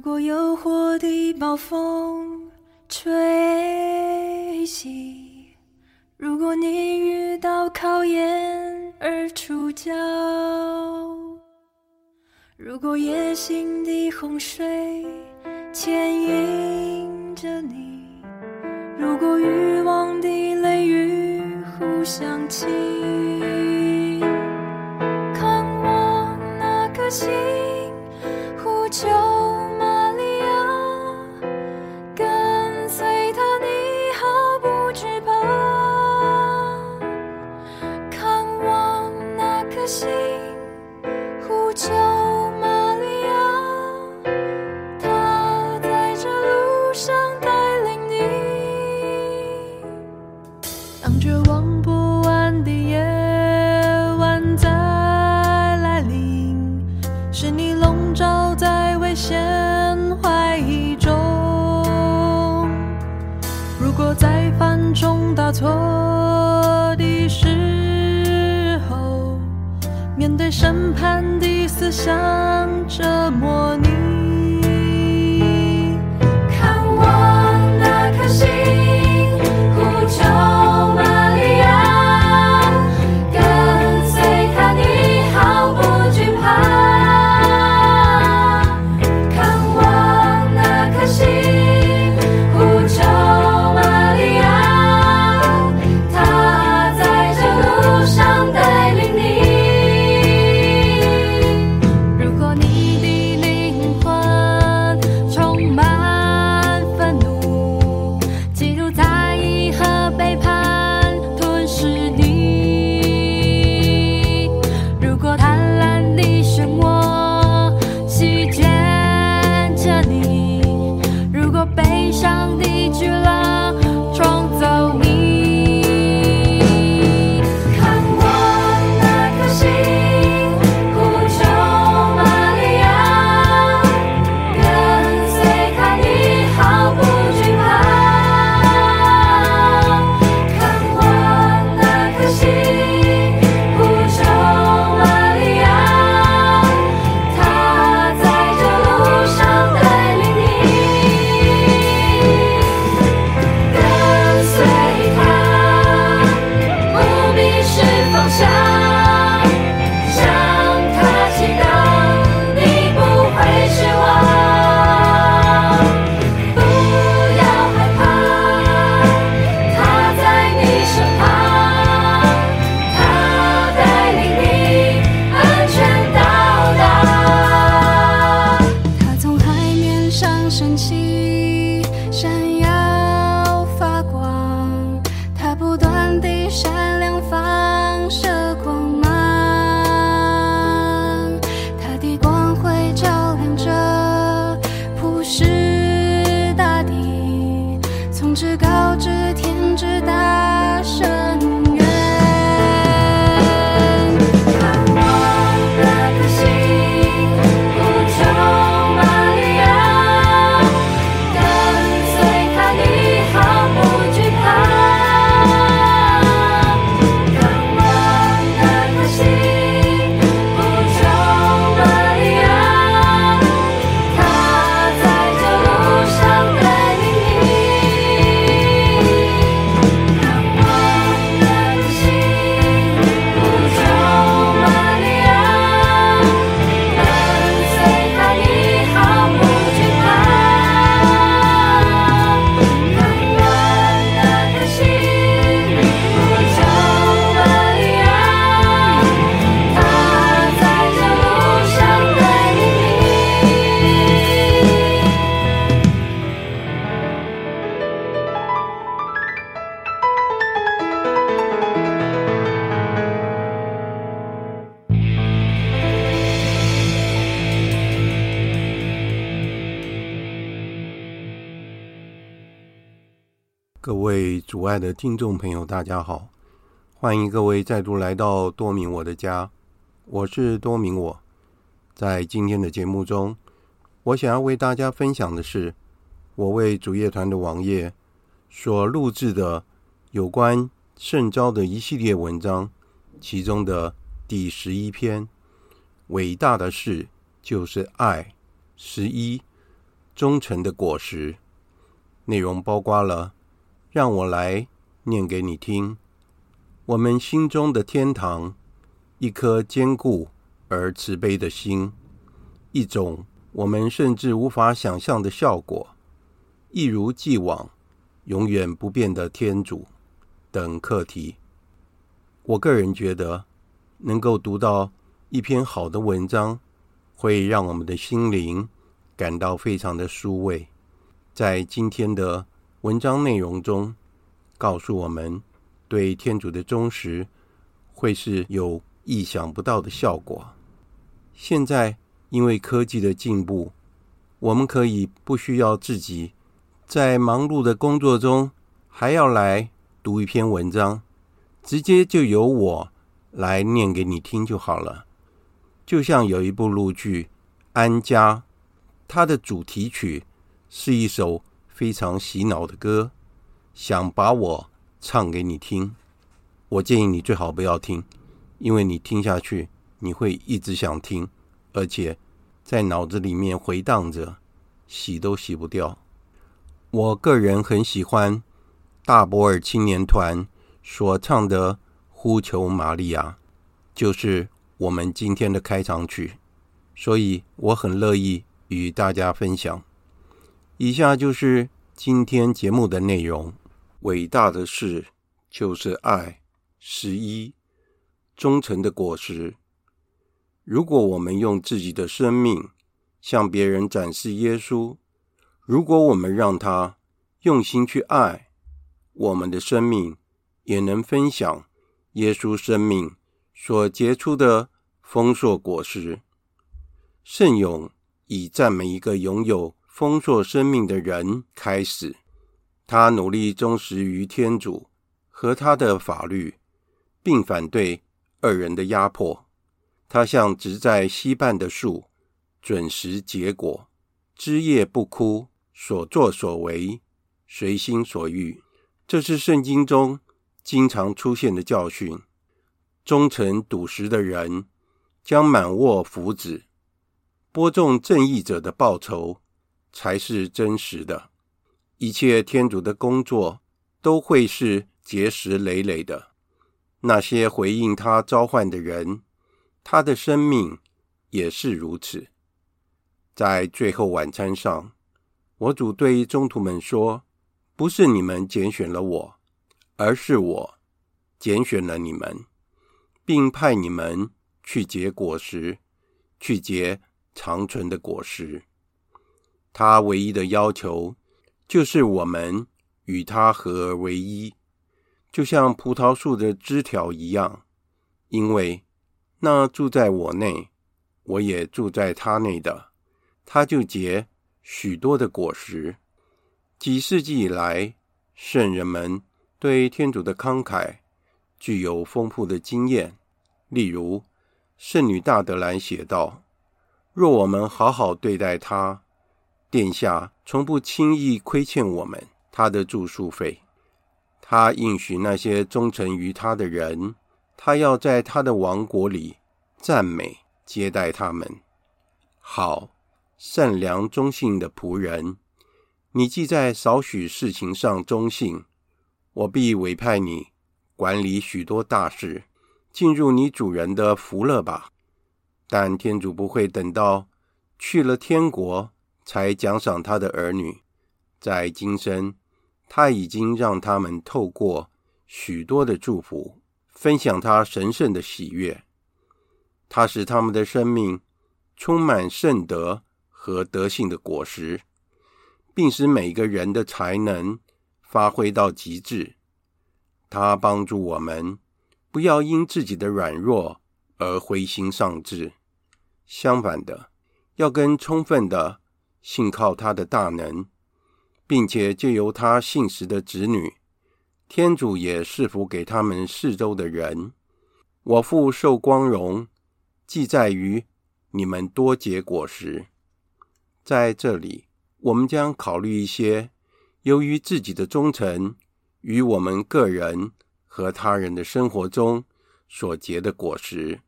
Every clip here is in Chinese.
如果有火的暴风吹袭，如果你遇到考验而出脚，如果野心的洪水牵引着你，如果欲望的雷雨互相侵，看我那颗心，错的时候，面对审判的思想折磨你。各位主爱的听众朋友，大家好，欢迎各位再度来到多明我的家，我是多明我。在今天的节目中，我想要为大家分享的是我为主业团的网页所录制的有关圣召的一系列文章，其中的第十一篇《伟大的事就是爱》十一，忠诚的果实。内容包括了，让我来念给你听。我们心中的天堂，一颗坚固而慈悲的心，一种我们甚至无法想象的效果，一如既往永远不变的天主等课题。我个人觉得，能够读到一篇好的文章，会让我们的心灵感到非常的舒慰。在今天的文章内容中，告诉我们对天主的忠实会是有意想不到的效果。现在因为科技的进步，我们可以不需要自己在忙碌的工作中还要来读一篇文章，直接就由我来念给你听就好了。就像有一部陆剧《安家》，它的主题曲。是一首非常洗脑的歌，想把我唱给你听。我建议你最好不要听，因为你听下去你会一直想听，而且在脑子里面回荡着，洗都洗不掉。我个人很喜欢大柏尔青年团所唱的《呼求玛利亚》，就是我们今天的开场曲，所以我很乐意与大家分享。以下就是今天节目的内容。伟大的事就是爱。十一，忠诚的果实。如果我们用自己的生命向别人展示耶稣，如果我们让他用心去爱，我们的生命也能分享耶稣生命所结出的丰硕果实。圣咏以赞美一个拥有。丰硕生命的人开始，他努力忠实于天主和他的法律，并反对恶人的压迫。他像植在西畔的树，准时结果，枝叶不枯，所作所为随心所欲。这是圣经中经常出现的教训。忠诚笃实的人将满握福祉，播种正义者的报酬。才是真实的，一切天主的工作都会是结实累累的。那些回应他召唤的人，他的生命也是如此。在最后晚餐上，我主对宗徒们说：“不是你们拣选了我，而是我拣选了你们，并派你们去结果实，去结长存的果实。”他唯一的要求，就是我们与他合而为一，就像葡萄树的枝条一样。因为那住在我内，我也住在他内的，他就结许多的果实。几世纪以来，圣人们对天主的慷慨具有丰富的经验。例如，圣女大德兰写道：“若我们好好对待他。”殿下从不轻易亏欠我们他的住宿费，他应许那些忠诚于他的人，他要在他的王国里赞美接待他们。好，善良忠信的仆人，你既在少许事情上忠信，我必委派你管理许多大事，进入你主人的福乐吧。但天主不会等到去了天国。才奖赏他的儿女，在今生，他已经让他们透过许多的祝福，分享他神圣的喜悦。他使他们的生命充满圣德和德性的果实，并使每个人的才能发挥到极致。他帮助我们不要因自己的软弱而灰心丧志，相反的，要跟充分的。信靠他的大能，并且借由他信实的子女，天主也赐福给他们四周的人。我父受光荣，既在于你们多结果实。在这里，我们将考虑一些由于自己的忠诚与我们个人和他人的生活中所结的果实。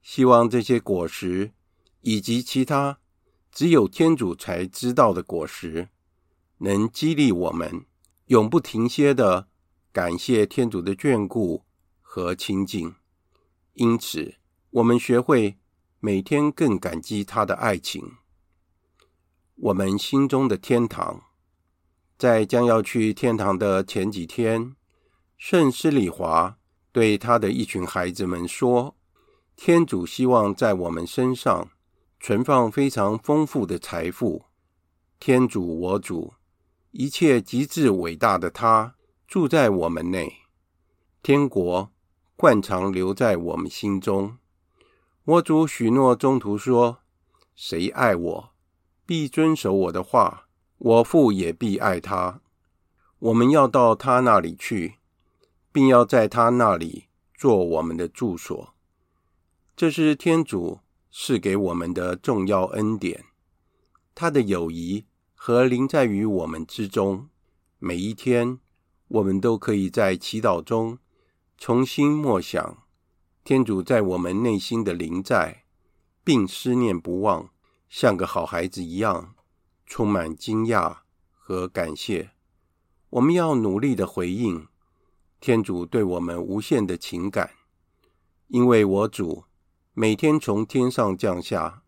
希望这些果实以及其他。只有天主才知道的果实，能激励我们永不停歇的感谢天主的眷顾和亲近。因此，我们学会每天更感激他的爱情。我们心中的天堂，在将要去天堂的前几天，圣施礼华对他的一群孩子们说：“天主希望在我们身上存放非常丰富的财富。天主我主，一切极致伟大的他住在我们内，天国惯常留在我们心中。我主许诺中途说：谁爱我？”必遵守我的话，我父也必爱他。我们要到他那里去，并要在他那里做我们的住所。这是天主是给我们的重要恩典。他的友谊和临在于我们之中。每一天，我们都可以在祈祷中重新默想天主在我们内心的临在，并思念不忘。像个好孩子一样，充满惊讶和感谢。我们要努力的回应天主对我们无限的情感，因为我主每天从天上降下，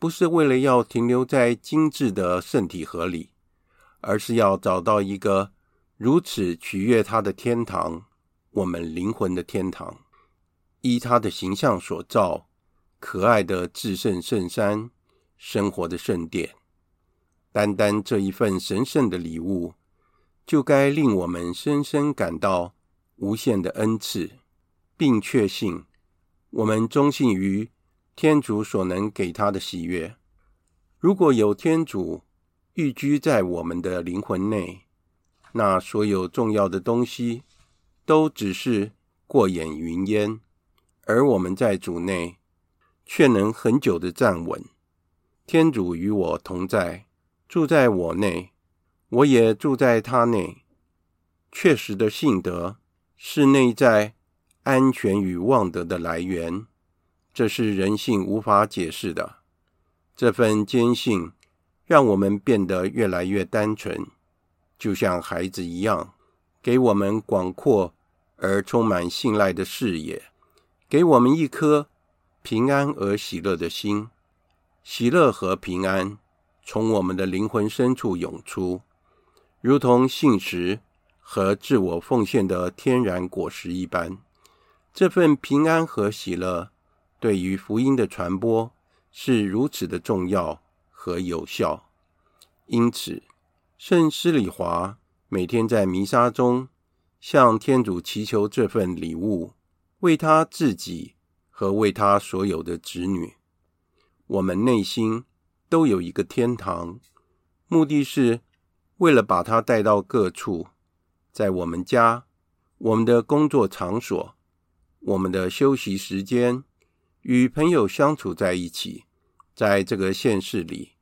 不是为了要停留在精致的圣体盒里，而是要找到一个如此取悦他的天堂，我们灵魂的天堂，依他的形象所造，可爱的至圣圣山。生活的圣殿，单单这一份神圣的礼物，就该令我们深深感到无限的恩赐，并确信我们忠信于天主所能给他的喜悦。如果有天主寓居在我们的灵魂内，那所有重要的东西都只是过眼云烟，而我们在主内却能很久的站稳。天主与我同在，住在我内，我也住在他内。确实的信德是内在安全与望德的来源，这是人性无法解释的。这份坚信让我们变得越来越单纯，就像孩子一样，给我们广阔而充满信赖的视野，给我们一颗平安而喜乐的心。喜乐和平安从我们的灵魂深处涌出，如同信实和自我奉献的天然果实一般。这份平安和喜乐对于福音的传播是如此的重要和有效。因此，圣施礼华每天在弥撒中向天主祈求这份礼物，为他自己和为他所有的子女。我们内心都有一个天堂，目的是为了把他带到各处，在我们家、我们的工作场所、我们的休息时间，与朋友相处在一起。在这个现世里，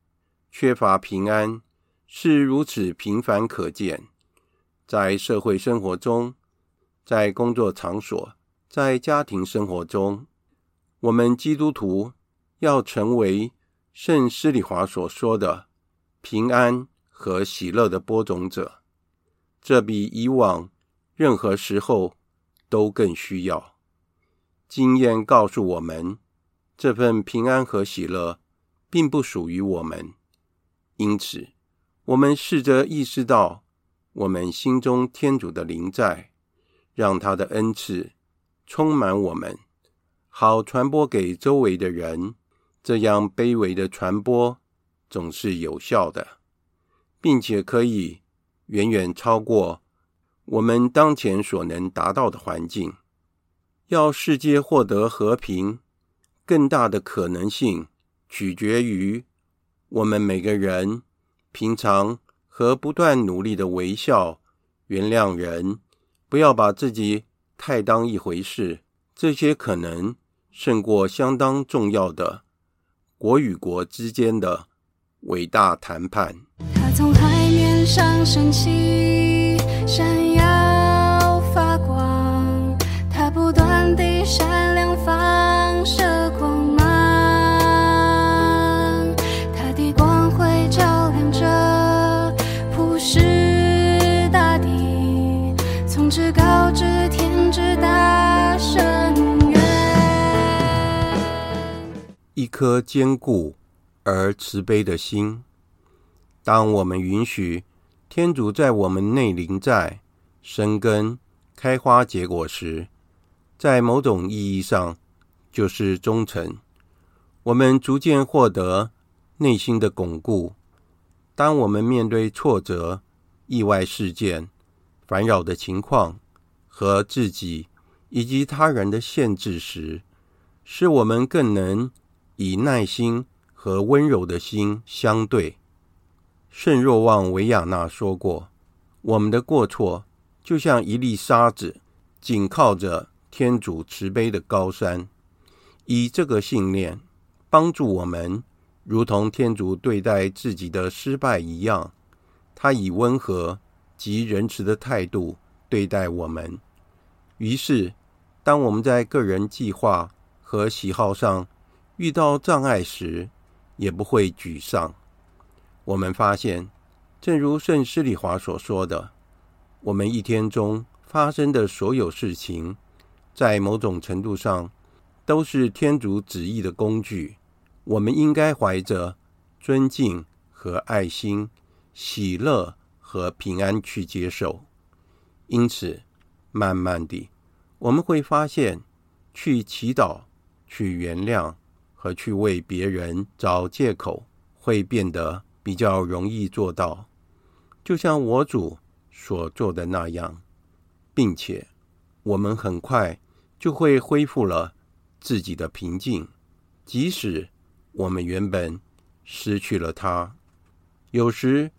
缺乏平安是如此平凡可见。在社会生活中，在工作场所，在家庭生活中，我们基督徒。要成为圣施里华所说的平安和喜乐的播种者，这比以往任何时候都更需要。经验告诉我们，这份平安和喜乐并不属于我们，因此，我们试着意识到我们心中天主的临在，让他的恩赐充满我们，好传播给周围的人。这样卑微的传播总是有效的，并且可以远远超过我们当前所能达到的环境。要世界获得和平，更大的可能性取决于我们每个人平常和不断努力的微笑、原谅人，不要把自己太当一回事。这些可能胜过相当重要的。国与国之间的伟大谈判。他从海面上升起，一颗坚固而慈悲的心。当我们允许天主在我们内临在、生根、开花结果时，在某种意义上就是忠诚。我们逐渐获得内心的巩固。当我们面对挫折、意外事件、烦扰的情况和自己以及他人的限制时，使我们更能以耐心和温柔的心相对。圣若望·维亚纳说过：“我们的过错就像一粒沙子，紧靠着天主慈悲的高山。以这个信念帮助我们，如同天主对待自己的失败一样，他以温和及仁慈的态度对待我们。于是，当我们在个人计划和喜好上遇到障碍时，也不会沮丧。我们发现，正如圣施里华所说的，我们一天中发生的所有事情，在某种程度上都是天主旨意的工具。我们应该怀着尊敬和爱心、喜乐和平安去接受。因此，慢慢地，我们会发现，去祈祷。去原谅和去为别人找借口，会变得比较容易做到，就像我主所做的那样，并且我们很快就会恢复了自己的平静，即使我们原本失去了它。有时，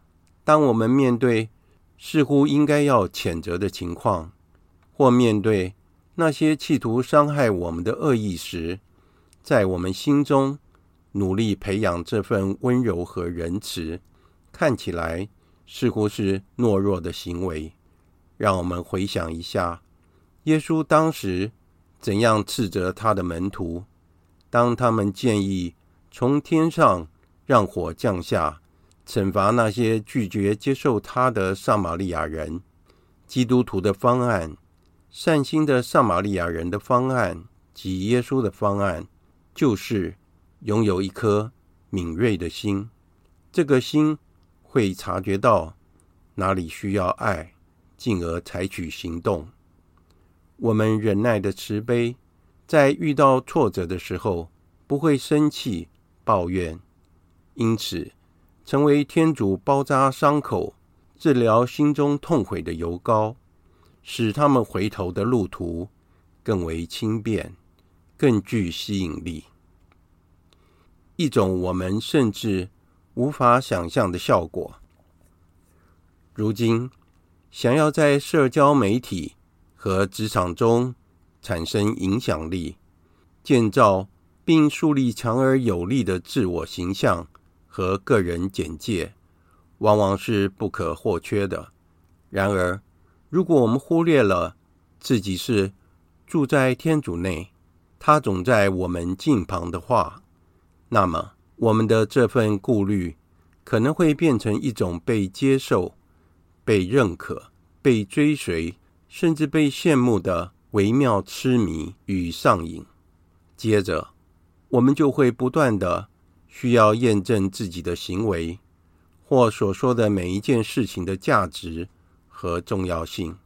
当我们面对似乎应该要谴责的情况，或面对那些企图伤害我们的恶意时，在我们心中努力培养这份温柔和仁慈，看起来似乎是懦弱的行为。让我们回想一下，耶稣当时怎样斥责他的门徒，当他们建议从天上让火降下，惩罚那些拒绝接受他的撒玛利亚人。基督徒的方案，善心的撒玛利亚人的方案及耶稣的方案。就是拥有一颗敏锐的心，这个心会察觉到哪里需要爱，进而采取行动。我们忍耐的慈悲，在遇到挫折的时候不会生气抱怨，因此成为天主包扎伤口、治疗心中痛悔的油膏，使他们回头的路途更为轻便。更具吸引力，一种我们甚至无法想象的效果。如今，想要在社交媒体和职场中产生影响力，建造并树立强而有力的自我形象和个人简介，往往是不可或缺的。然而，如果我们忽略了自己是住在天主内，他总在我们近旁的话，那么我们的这份顾虑可能会变成一种被接受、被认可、被追随，甚至被羡慕的微妙痴迷与上瘾。接着，我们就会不断的需要验证自己的行为或所说的每一件事情的价值和重要性。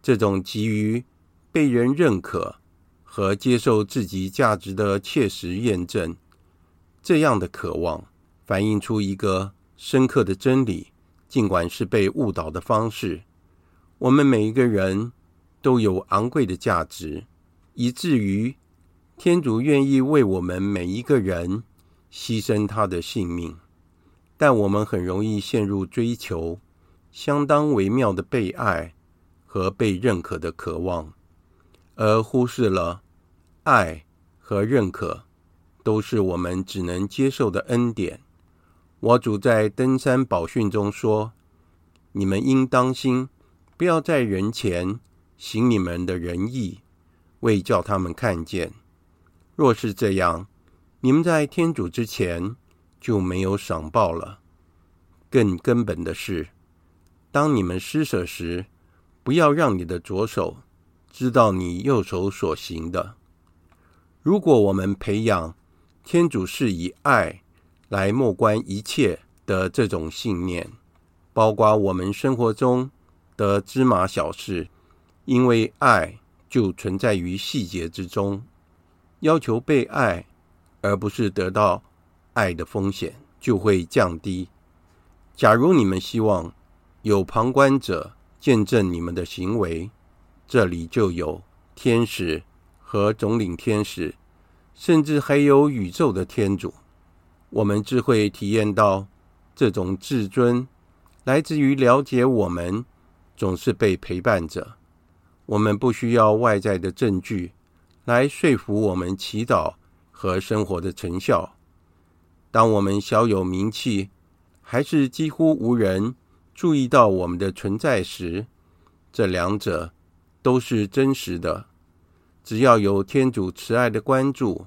这种急于被人认可。和接受自己价值的切实验证，这样的渴望反映出一个深刻的真理，尽管是被误导的方式。我们每一个人都有昂贵的价值，以至于天主愿意为我们每一个人牺牲他的性命。但我们很容易陷入追求相当微妙的被爱和被认可的渴望。而忽视了爱和认可都是我们只能接受的恩典。我主在登山宝训中说：“你们应当心，不要在人前行你们的仁义，为叫他们看见。若是这样，你们在天主之前就没有赏报了。更根本的是，当你们施舍时，不要让你的左手。”知道你右手所行的。如果我们培养天主是以爱来默观一切的这种信念，包括我们生活中的芝麻小事，因为爱就存在于细节之中，要求被爱，而不是得到爱的风险就会降低。假如你们希望有旁观者见证你们的行为，这里就有天使和总领天使，甚至还有宇宙的天主。我们只会体验到这种至尊，来自于了解我们总是被陪伴着。我们不需要外在的证据来说服我们祈祷和生活的成效。当我们小有名气，还是几乎无人注意到我们的存在时，这两者都是真实的。只要有天主慈爱的关注，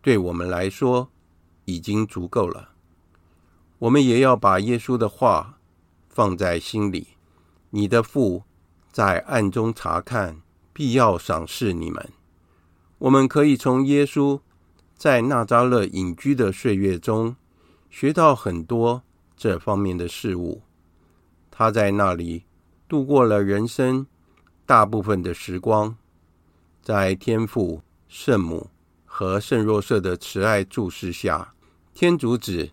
对我们来说，已经足够了。我们也要把耶稣的话放在心里。你的父在暗中察看，必要赏识你们。我们可以从耶稣在纳扎勒隐居的岁月中学到很多这方面的事物。他在那里度过了人生大部分的时光，在天父、圣母和圣若瑟的慈爱注视下。天主子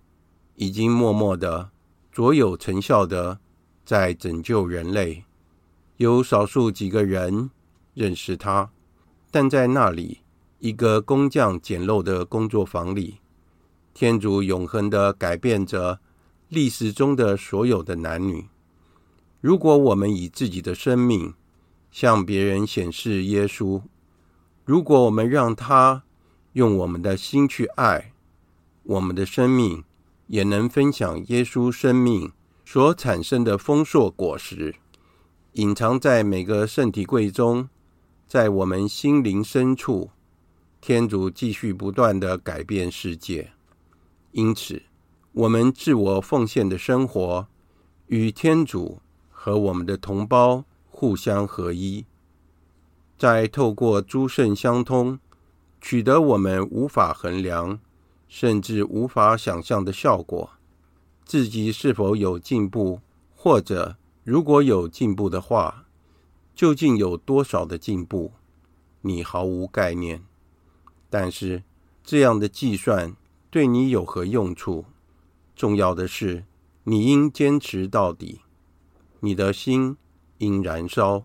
已经默默的、卓有成效的在拯救人类。有少数几个人认识他，但在那里一个工匠简陋的工作坊里，天主永恒的改变着历史中的所有的男女。如果我们以自己的生命向别人显示耶稣，如果我们让他用我们的心去爱。我们的生命也能分享耶稣生命所产生的丰硕果实，隐藏在每个圣体柜中，在我们心灵深处，天主继续不断地改变世界。因此，我们自我奉献的生活与天主和我们的同胞互相合一，再透过诸圣相通，取得我们无法衡量。甚至无法想象的效果，自己是否有进步，或者如果有进步的话，究竟有多少的进步，你毫无概念。但是这样的计算对你有何用处？重要的是，你应坚持到底，你的心应燃烧，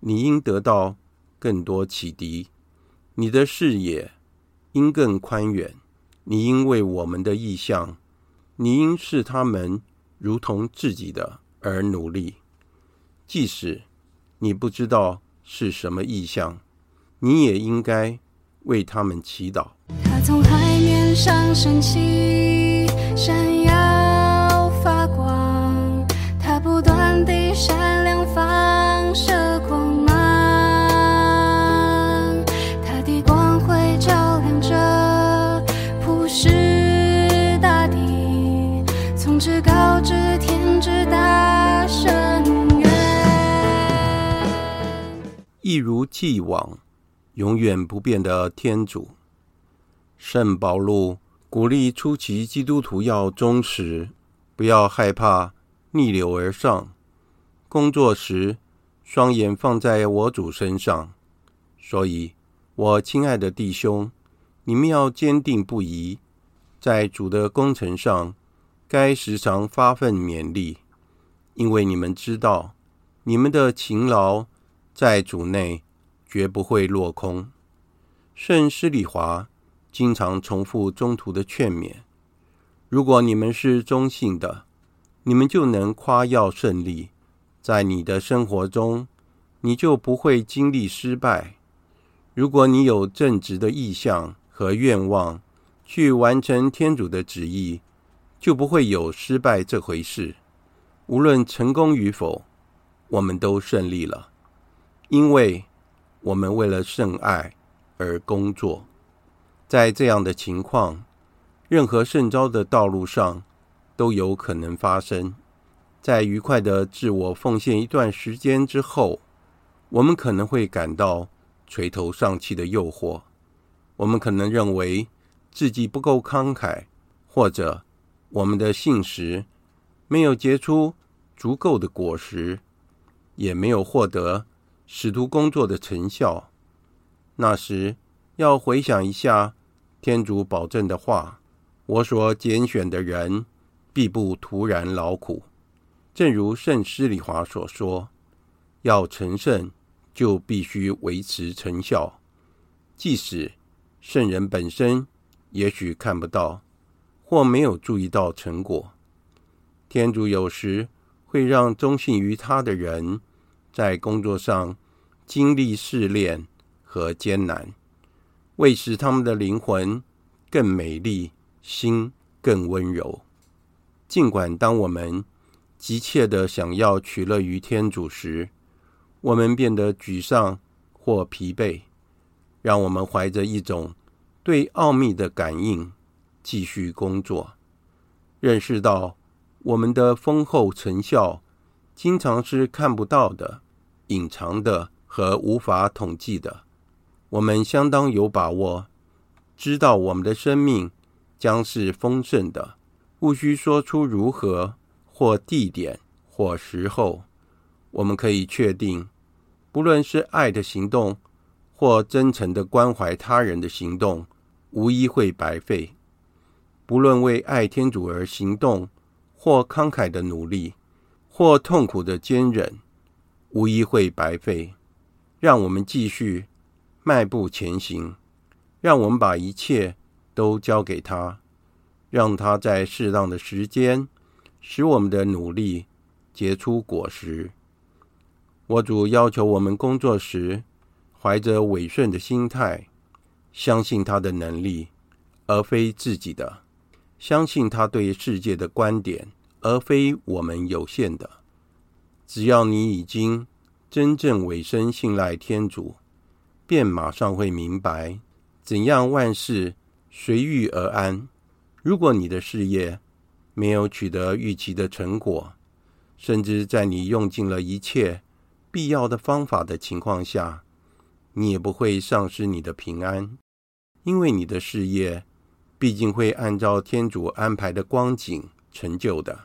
你应得到更多启迪，你的视野应更宽远。你应为我们的意向，你应视他们如同自己的而努力。即使你不知道是什么意向，你也应该为他们祈祷。他从海面上升起，一如既往，永远不变的天主。圣保禄鼓励初期基督徒要忠实，不要害怕逆流而上。工作时，双眼放在我主身上。所以，我亲爱的弟兄，你们要坚定不移，在主的工程上，该时常发奋勉励，因为你们知道，你们的勤劳。在主内绝不会落空。圣施礼华经常重复中途的劝勉：如果你们是中性的，你们就能夸耀胜利；在你的生活中，你就不会经历失败。如果你有正直的意向和愿望去完成天主的旨意，就不会有失败这回事。无论成功与否，我们都胜利了。因为我们为了圣爱而工作，在这样的情况，任何圣招的道路上都有可能发生。在愉快的自我奉献一段时间之后，我们可能会感到垂头丧气的诱惑。我们可能认为自己不够慷慨，或者我们的信实没有结出足够的果实，也没有获得使徒工作的成效，那时要回想一下天主保证的话：“我所拣选的人，必不徒然劳苦。”正如圣施礼华所说：“要成圣，就必须维持成效，即使圣人本身也许看不到或没有注意到成果。天主有时会让忠信于他的人在工作上经历试炼和艰难，为使他们的灵魂更美丽，心更温柔。尽管当我们急切地想要取乐于天主时，我们变得沮丧或疲惫，让我们怀着一种对奥秘的感应，继续工作，认识到我们的丰厚成效经常是看不到的、隐藏的。和无法统计的，我们相当有把握，知道我们的生命将是丰盛的，无需说出如何或地点或时候。我们可以确定，不论是爱的行动或真诚的关怀他人的行动，无一会白费；不论为爱天主而行动，或慷慨的努力，或痛苦的坚忍，无疑会白费。让我们继续迈步前行，让我们把一切都交给他，让他在适当的时间使我们的努力结出果实。我主要求我们工作时怀着委顺的心态，相信他的能力，而非自己的；相信他对世界的观点，而非我们有限的。只要你已经。真正委身信赖天主，便马上会明白怎样万事随遇而安。如果你的事业没有取得预期的成果，甚至在你用尽了一切必要的方法的情况下，你也不会丧失你的平安，因为你的事业毕竟会按照天主安排的光景成就的。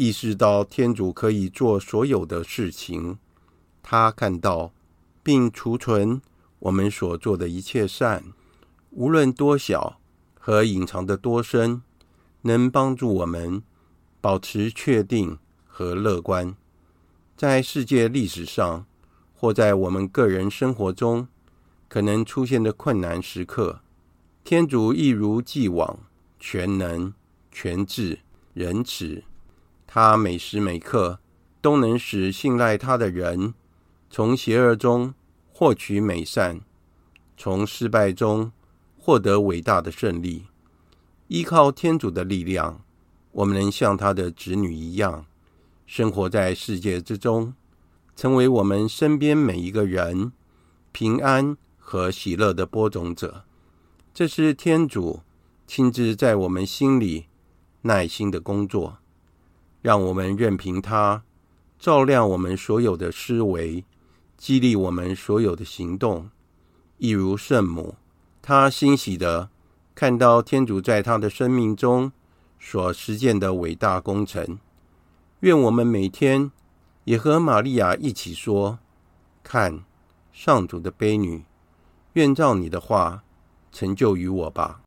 意识到天主可以做所有的事情。他看到并储存我们所做的一切善，无论多小和隐藏的多深，能帮助我们保持确定和乐观。在世界历史上，或在我们个人生活中可能出现的困难时刻，天主一如既往全能、全智、仁慈。他每时每刻都能使信赖他的人。从邪恶中获取美善，从失败中获得伟大的胜利。依靠天主的力量，我们能像他的子女一样，生活在世界之中，成为我们身边每一个人平安和喜乐的播种者。这是天主亲自在我们心里耐心的工作，让我们任凭他照亮我们所有的思维。激励我们所有的行动，一如圣母，她欣喜的看到天主在她的生命中所实践的伟大工程。愿我们每天也和玛利亚一起说：“看，上主的悲女，愿照你的话成就于我吧。”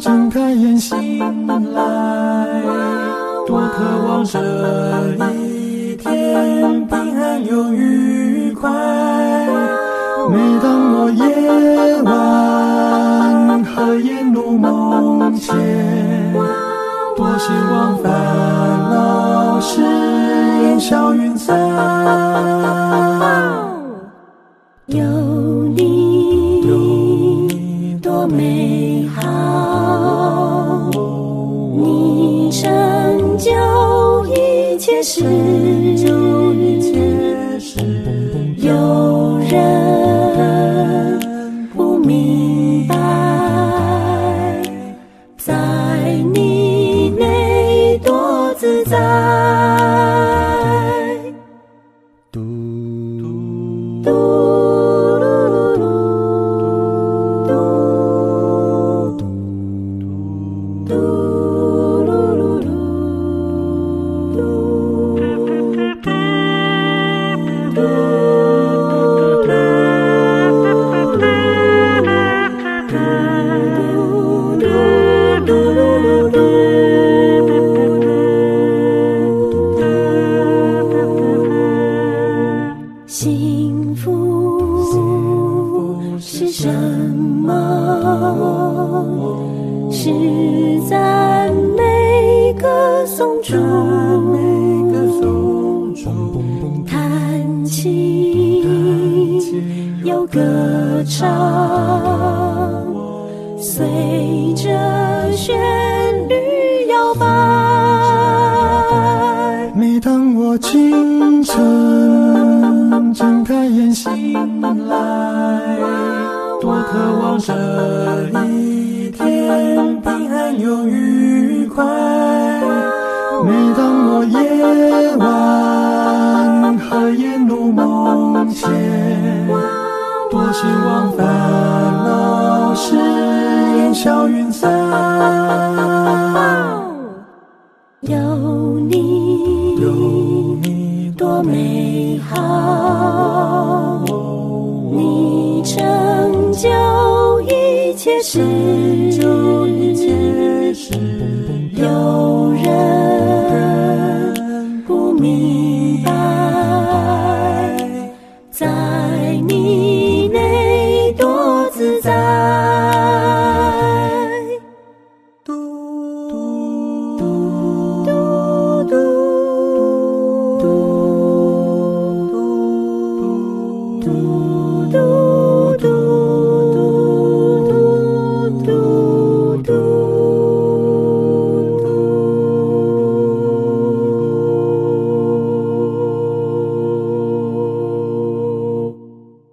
睁开眼醒来，多渴望这一天平安又愉快。每当我夜晚合眼入梦前，多希望烦恼是烟消云散。是。